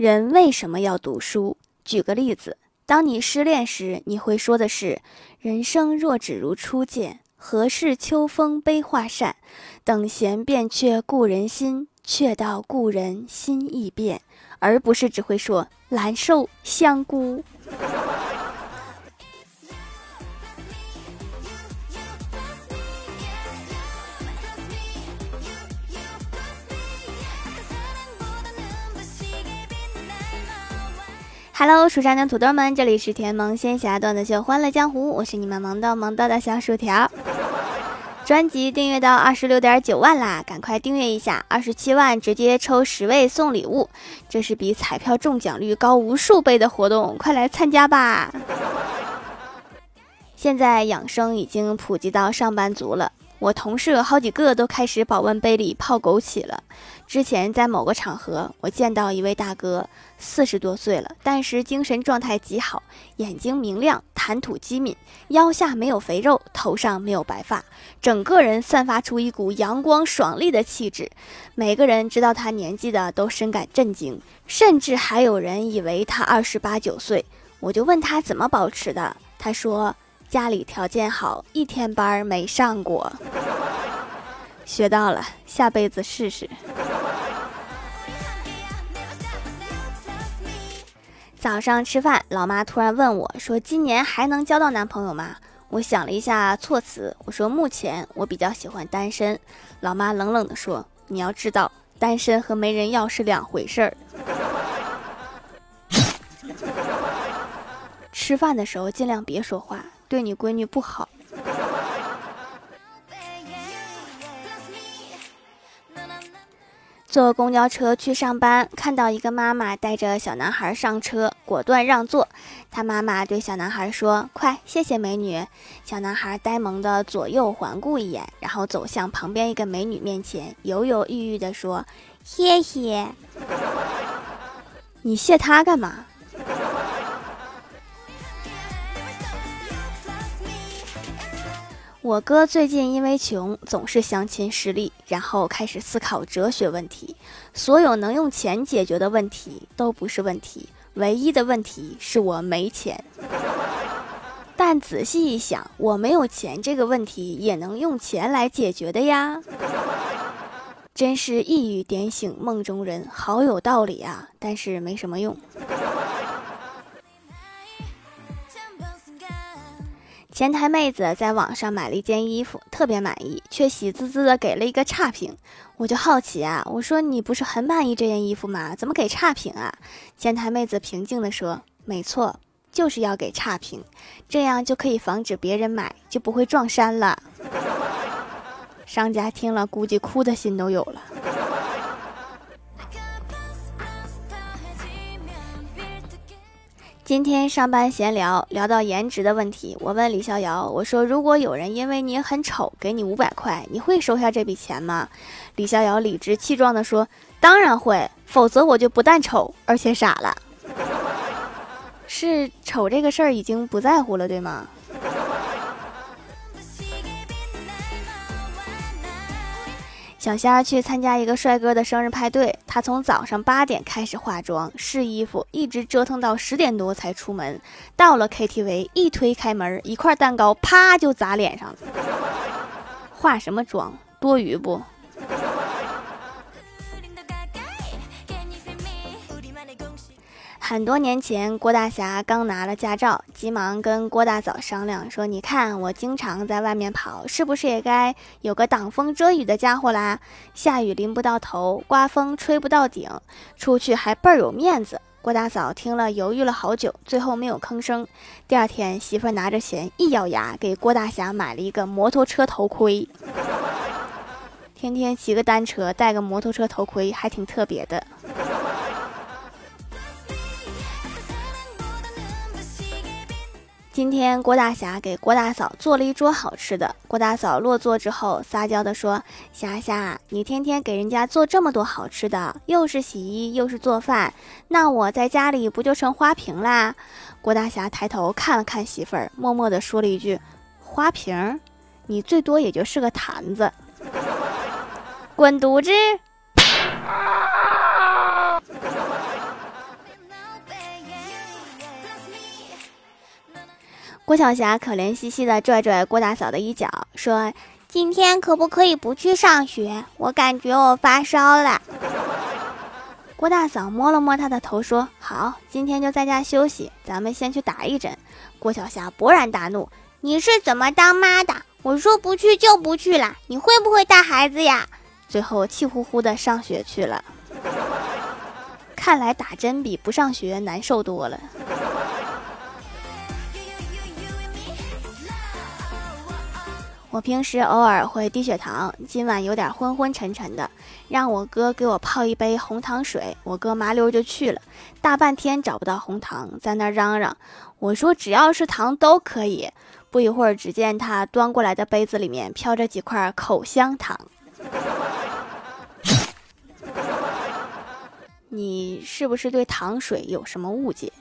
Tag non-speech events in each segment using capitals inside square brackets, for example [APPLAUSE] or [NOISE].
人为什么要读书？举个例子，当你失恋时，你会说的是：“人生若只如初见，何事秋风悲画扇？等闲变却故人心，却道故人心易变。”而不是只会说“难受香菇”。Hello，蜀山的土豆们，这里是甜萌仙侠段子秀《欢乐江湖》，我是你们萌豆萌豆的小薯条。专辑订阅到二十六点九万啦，赶快订阅一下！二十七万直接抽十位送礼物，这是比彩票中奖率高无数倍的活动，快来参加吧！现在养生已经普及到上班族了。我同事好几个都开始保温杯里泡枸杞了。之前在某个场合，我见到一位大哥，四十多岁了，但是精神状态极好，眼睛明亮，谈吐机敏，腰下没有肥肉，头上没有白发，整个人散发出一股阳光爽利的气质。每个人知道他年纪的都深感震惊，甚至还有人以为他二十八九岁。我就问他怎么保持的，他说。家里条件好，一天班没上过，[LAUGHS] 学到了，下辈子试试。早上吃饭，老妈突然问我说：“今年还能交到男朋友吗？”我想了一下措辞，我说：“目前我比较喜欢单身。”老妈冷冷的说：“你要知道，单身和没人要是两回事儿。” [LAUGHS] 吃饭的时候尽量别说话。对你闺女不好。坐公交车去上班，看到一个妈妈带着小男孩上车，果断让座。他妈妈对小男孩说：“快，谢谢美女。”小男孩呆萌的左右环顾一眼，然后走向旁边一个美女面前，犹犹豫豫的说：“谢谢。[LAUGHS] ”你谢他干嘛？我哥最近因为穷，总是相亲失利，然后开始思考哲学问题。所有能用钱解决的问题都不是问题，唯一的问题是我没钱。但仔细一想，我没有钱这个问题也能用钱来解决的呀！真是一语点醒梦中人，好有道理啊！但是没什么用。前台妹子在网上买了一件衣服，特别满意，却喜滋滋的给了一个差评。我就好奇啊，我说你不是很满意这件衣服吗？怎么给差评啊？前台妹子平静的说：“没错，就是要给差评，这样就可以防止别人买，就不会撞衫了。”商家听了，估计哭的心都有了。今天上班闲聊，聊到颜值的问题，我问李逍遥：“我说，如果有人因为你很丑，给你五百块，你会收下这笔钱吗？”李逍遥理直气壮地说：“当然会，否则我就不但丑，而且傻了。[LAUGHS] 是丑这个事儿已经不在乎了，对吗？”小仙儿去参加一个帅哥的生日派对，他从早上八点开始化妆试衣服，一直折腾到十点多才出门。到了 KTV，一推开门，一块蛋糕啪就砸脸上了。化什么妆？多余不？很多年前，郭大侠刚拿了驾照，急忙跟郭大嫂商量说：“你看我经常在外面跑，是不是也该有个挡风遮雨的家伙啦？下雨淋不到头，刮风吹不到顶，出去还倍儿有面子。”郭大嫂听了，犹豫了好久，最后没有吭声。第二天，媳妇拿着钱，一咬牙给郭大侠买了一个摩托车头盔。天天骑个单车，戴个摩托车头盔，还挺特别的。今天郭大侠给郭大嫂做了一桌好吃的。郭大嫂落座之后，撒娇地说：“霞霞，你天天给人家做这么多好吃的，又是洗衣又是做饭，那我在家里不就成花瓶啦？”郭大侠抬头看了看媳妇儿，默默地说了一句：“花瓶，你最多也就是个坛子。”滚犊子！郭晓霞可怜兮兮地拽拽郭大嫂的衣角，说：“今天可不可以不去上学？我感觉我发烧了。[LAUGHS] ”郭大嫂摸了摸她的头，说：“好，今天就在家休息，咱们先去打一针。”郭晓霞勃然大怒：“你是怎么当妈的？我说不去就不去了，你会不会带孩子呀？”最后气呼呼的上学去了。[LAUGHS] 看来打针比不上学难受多了。我平时偶尔会低血糖，今晚有点昏昏沉沉的，让我哥给我泡一杯红糖水。我哥麻溜就去了，大半天找不到红糖，在那嚷嚷。我说只要是糖都可以。不一会儿，只见他端过来的杯子里面飘着几块口香糖。[LAUGHS] 你是不是对糖水有什么误解？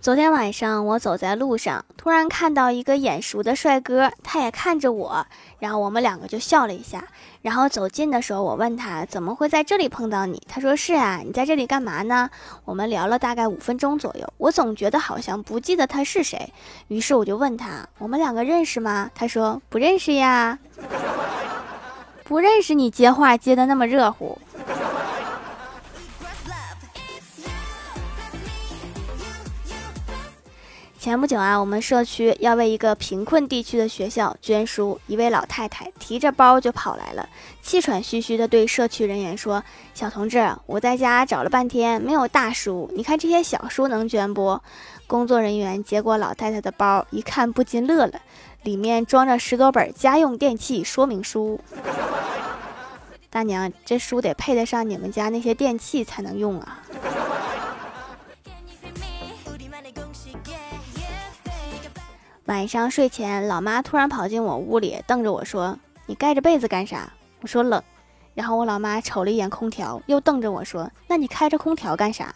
昨天晚上我走在路上，突然看到一个眼熟的帅哥，他也看着我，然后我们两个就笑了一下。然后走近的时候，我问他怎么会在这里碰到你？他说是啊，你在这里干嘛呢？我们聊了大概五分钟左右，我总觉得好像不记得他是谁，于是我就问他，我们两个认识吗？他说不认识呀，[LAUGHS] 不认识，你接话接的那么热乎。前不久啊，我们社区要为一个贫困地区的学校捐书，一位老太太提着包就跑来了，气喘吁吁地对社区人员说：“小同志，我在家找了半天没有大书，你看这些小书能捐不？”工作人员接过老太太的包，一看不禁乐了，里面装着十多本家用电器说明书。[LAUGHS] 大娘，这书得配得上你们家那些电器才能用啊。晚上睡前，老妈突然跑进我屋里，瞪着我说：“你盖着被子干啥？”我说：“冷。”然后我老妈瞅了一眼空调，又瞪着我说：“那你开着空调干啥？”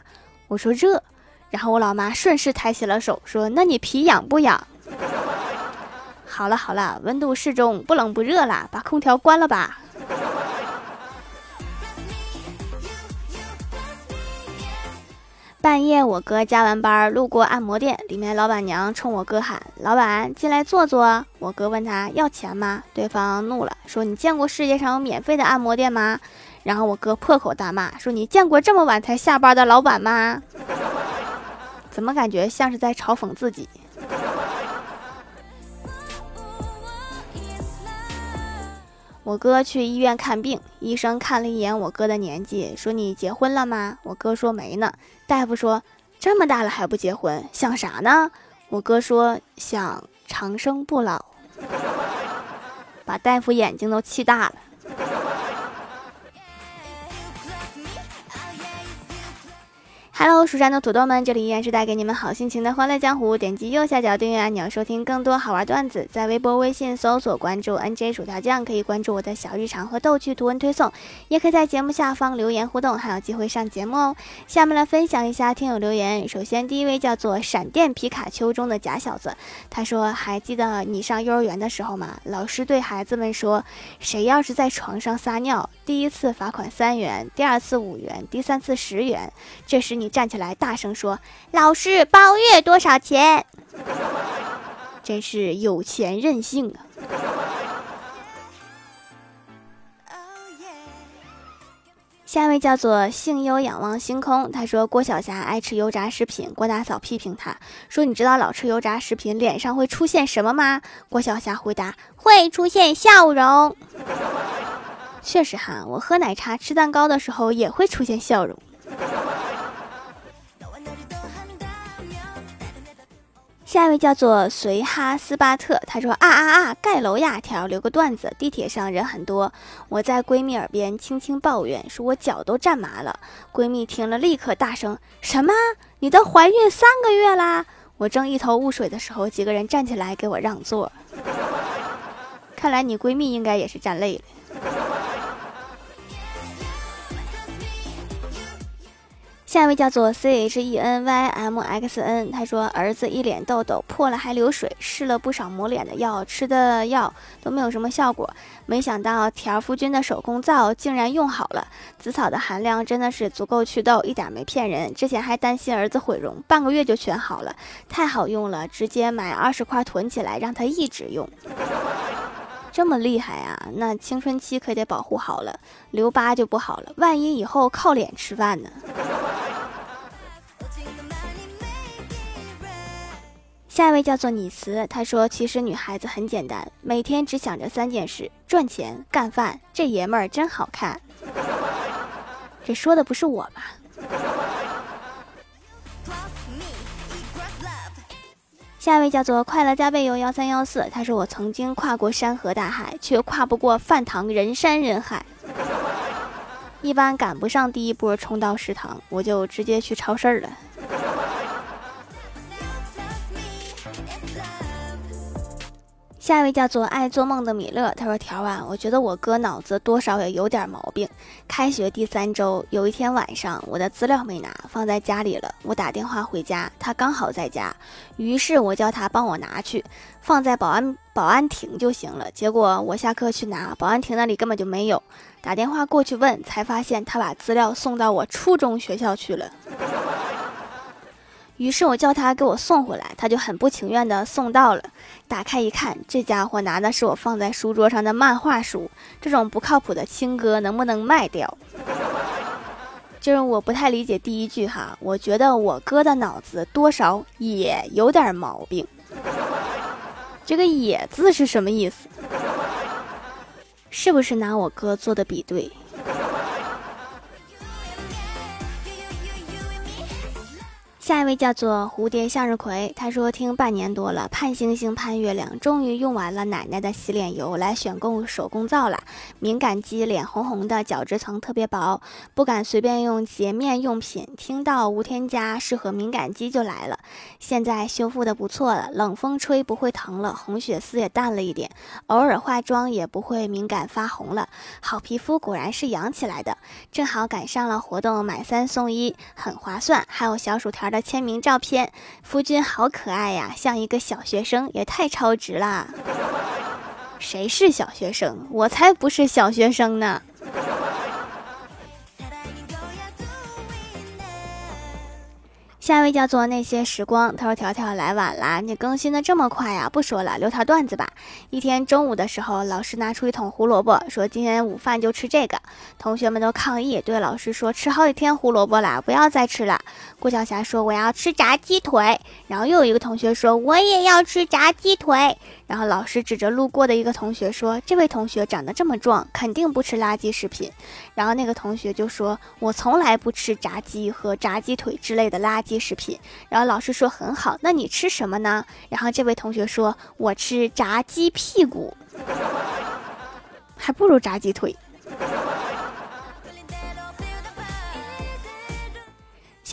我说：“热。”然后我老妈顺势抬起了手，说：“那你皮痒不痒？” [LAUGHS] 好了好了，温度适中，不冷不热了，把空调关了吧。半夜，我哥加完班路过按摩店，里面老板娘冲我哥喊：“老板，进来坐坐。”我哥问他要钱吗？对方怒了，说：“你见过世界上有免费的按摩店吗？”然后我哥破口大骂，说：“你见过这么晚才下班的老板吗？” [LAUGHS] 怎么感觉像是在嘲讽自己？我哥去医院看病，医生看了一眼我哥的年纪，说：“你结婚了吗？”我哥说：“没呢。”大夫说：“这么大了还不结婚，想啥呢？”我哥说：“想长生不老。[LAUGHS] ”把大夫眼睛都气大了。Hello，蜀山的土豆们，这里依然是带给你们好心情的欢乐江湖。点击右下角订阅按钮，收听更多好玩段子。在微博、微信搜索关注 NJ 薯条酱，可以关注我的小日常和逗趣图文推送，也可以在节目下方留言互动，还有机会上节目哦。下面来分享一下听友留言。首先，第一位叫做闪电皮卡丘中的假小子，他说：“还记得你上幼儿园的时候吗？老师对孩子们说，谁要是在床上撒尿，第一次罚款三元，第二次五元，第三次十元。这时你。”站起来，大声说：“老师，包月多少钱？” [LAUGHS] 真是有钱任性啊！下一位叫做幸优仰望星空，他说郭晓霞爱吃油炸食品，郭大嫂批评他说：“你知道老吃油炸食品脸上会出现什么吗？”郭晓霞回答：“会出现笑容。”确实哈，我喝奶茶、吃蛋糕的时候也会出现笑容。下一位叫做随哈斯巴特，他说啊啊啊，盖楼呀！条留个段子，地铁上人很多，我在闺蜜耳边轻轻抱怨，说我脚都站麻了。闺蜜听了，立刻大声：什么？你都怀孕三个月啦？我正一头雾水的时候，几个人站起来给我让座。看来你闺蜜应该也是站累了。下一位叫做 C H E N Y M X N，他说儿子一脸痘痘，破了还流水，试了不少抹脸的药，吃的药都没有什么效果。没想到田夫君的手工皂竟然用好了，紫草的含量真的是足够祛痘，一点没骗人。之前还担心儿子毁容，半个月就全好了，太好用了，直接买二十块囤起来，让他一直用。这么厉害啊！那青春期可得保护好了，留疤就不好了，万一以后靠脸吃饭呢？下一位叫做你慈，他说：“其实女孩子很简单，每天只想着三件事：赚钱、干饭。这爷们儿真好看。[LAUGHS] ”这说的不是我吧？下一位叫做快乐加倍游幺三幺四，他说：“我曾经跨过山河大海，却跨不过饭堂人山人海。[LAUGHS] 一般赶不上第一波冲到食堂，我就直接去超市了。”下一位叫做爱做梦的米勒，他说：“条啊，我觉得我哥脑子多少也有点毛病。开学第三周，有一天晚上，我的资料没拿，放在家里了。我打电话回家，他刚好在家，于是我叫他帮我拿去，放在保安保安亭就行了。结果我下课去拿，保安亭那里根本就没有。打电话过去问，才发现他把资料送到我初中学校去了。”于是我叫他给我送回来，他就很不情愿的送到了。打开一看，这家伙拿的是我放在书桌上的漫画书。这种不靠谱的亲哥能不能卖掉？[LAUGHS] 就是我不太理解第一句哈，我觉得我哥的脑子多少也有点毛病。这个“也”字是什么意思？[LAUGHS] 是不是拿我哥做的比对？下一位叫做蝴蝶向日葵，他说听半年多了，盼星星盼月亮，终于用完了奶奶的洗脸油来选购手工皂了。敏感肌，脸红红的，角质层特别薄，不敢随便用洁面用品。听到无添加，适合敏感肌就来了。现在修复的不错了，冷风吹不会疼了，红血丝也淡了一点，偶尔化妆也不会敏感发红了。好皮肤果然是养起来的，正好赶上了活动，买三送一，很划算，还有小薯条。的签名照片，夫君好可爱呀，像一个小学生，也太超值啦！[LAUGHS] 谁是小学生？我才不是小学生呢！下一位叫做那些时光，他说：“条条来晚啦，你更新的这么快呀？不说了，留条段子吧。一天中午的时候，老师拿出一桶胡萝卜，说今天午饭就吃这个。同学们都抗议，对老师说：吃好几天胡萝卜了，不要再吃了。郭晓霞说：我要吃炸鸡腿。然后又有一个同学说：我也要吃炸鸡腿。然后老师指着路过的一个同学说：这位同学长得这么壮，肯定不吃垃圾食品。然后那个同学就说：我从来不吃炸鸡和炸鸡腿之类的垃圾。鸡食品，然后老师说很好，那你吃什么呢？然后这位同学说，我吃炸鸡屁股，[LAUGHS] 还不如炸鸡腿。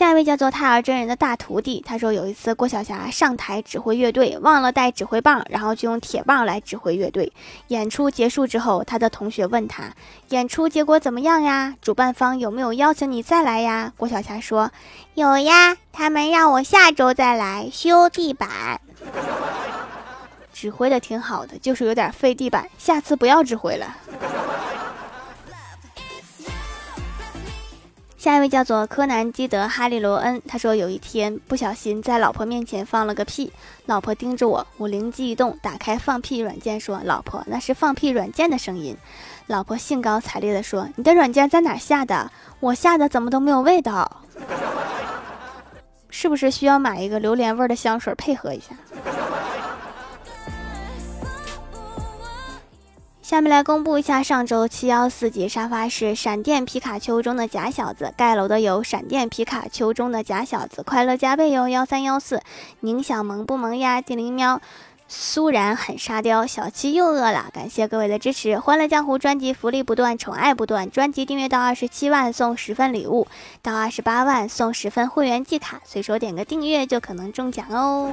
下一位叫做泰尔真人的大徒弟，他说有一次郭晓霞上台指挥乐队，忘了带指挥棒，然后就用铁棒来指挥乐队。演出结束之后，他的同学问他演出结果怎么样呀？主办方有没有邀请你再来呀？郭晓霞说有呀，他们让我下周再来修地板。[LAUGHS] 指挥的挺好的，就是有点费地板，下次不要指挥了。下一位叫做柯南基德哈利罗恩，他说有一天不小心在老婆面前放了个屁，老婆盯着我，我灵机一动，打开放屁软件说：“老婆，那是放屁软件的声音。”老婆兴高采烈地说：“你的软件在哪下的？我下的怎么都没有味道？是不是需要买一个榴莲味的香水配合一下？”下面来公布一下上周七幺四级沙发是闪电皮卡丘中的假小子，盖楼的有闪电皮卡丘中的假小子，快乐加倍哟幺三幺四，宁小萌不萌呀？精灵喵，苏然很沙雕，小七又饿了，感谢各位的支持，欢乐江湖专辑福利不断，宠爱不断，专辑订阅到二十七万送十份礼物，到二十八万送十份会员季卡，随手点个订阅就可能中奖哦。